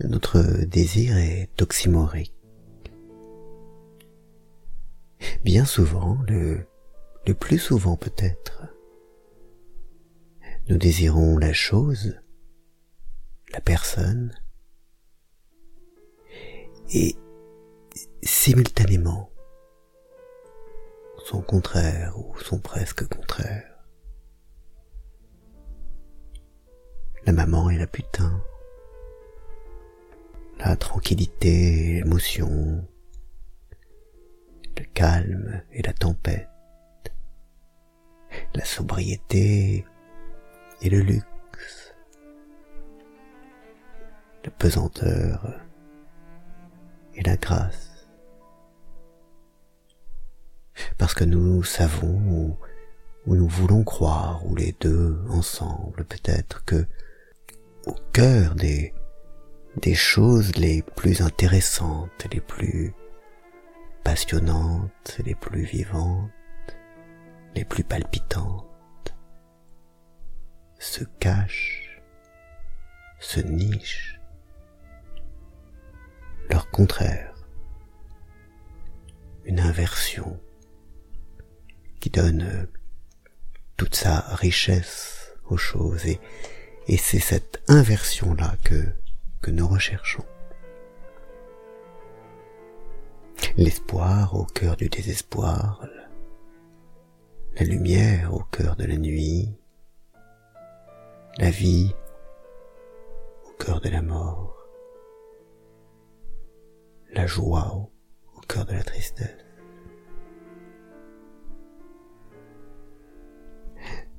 notre désir est oxymorique. Bien souvent, le, le plus souvent peut-être, nous désirons la chose, la personne, et simultanément son contraire ou son presque contraire. La maman et la putain, la tranquillité l'émotion, le calme et la tempête, la sobriété et le luxe, la pesanteur et la grâce. Parce que nous savons ou, nous voulons croire, ou les deux ensemble peut-être, que au cœur des, des choses les plus intéressantes, les plus passionnantes, les plus vivantes, les plus palpitantes, se cachent, se nichent, leur contraire, une inversion qui donne toute sa richesse aux choses. Et, c'est cette inversion-là que, que nous recherchons. L'espoir au cœur du désespoir, la lumière au cœur de la nuit, la vie au cœur de la mort, la joie au, cœur de la tristesse.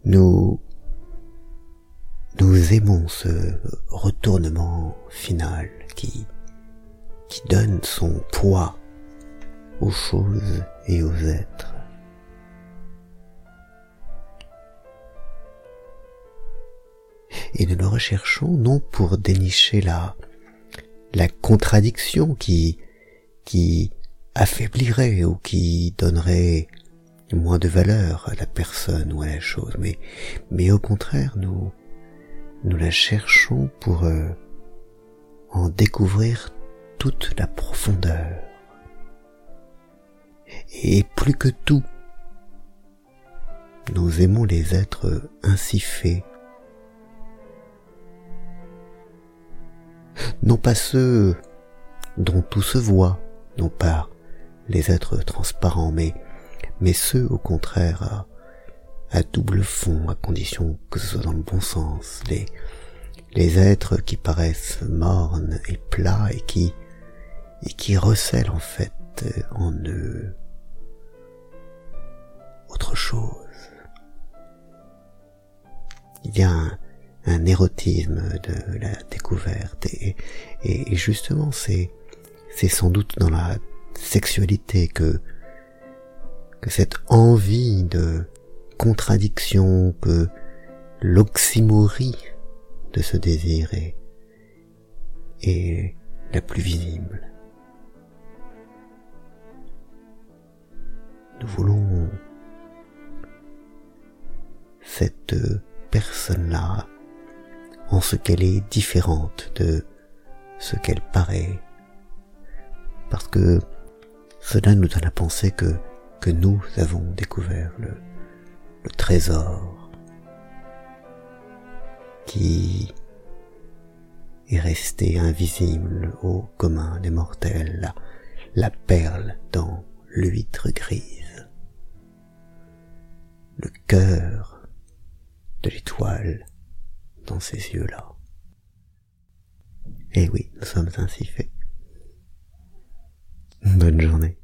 Nous, nous aimons ce retournement final qui, qui donne son poids aux choses et aux êtres. Et nous le recherchons non pour dénicher la, la contradiction qui, qui affaiblirait ou qui donnerait moins de valeur à la personne ou à la chose, mais, mais au contraire, nous, nous la cherchons pour euh, en découvrir toute la profondeur. Et plus que tout, nous aimons les êtres ainsi faits, non pas ceux dont tout se voit, non pas les êtres transparents, mais, mais ceux au contraire à, double fond, à condition que ce soit dans le bon sens, les, les êtres qui paraissent mornes et plats et qui, et qui recèlent en fait en eux autre chose. Il y a un, un érotisme de la découverte et, et, justement c'est c'est sans doute dans la sexualité que que cette envie de contradiction que l'oxymorie de ce désir est, la plus visible. Nous voulons cette personne-là en ce qu'elle est différente de ce qu'elle paraît. Parce que cela nous donne à penser que, que nous avons découvert le, le trésor qui est resté invisible au commun des mortels, la, perle dans l'huître grise, le cœur de l'étoile dans ces yeux-là. Et oui, nous sommes ainsi faits. Bonne journée.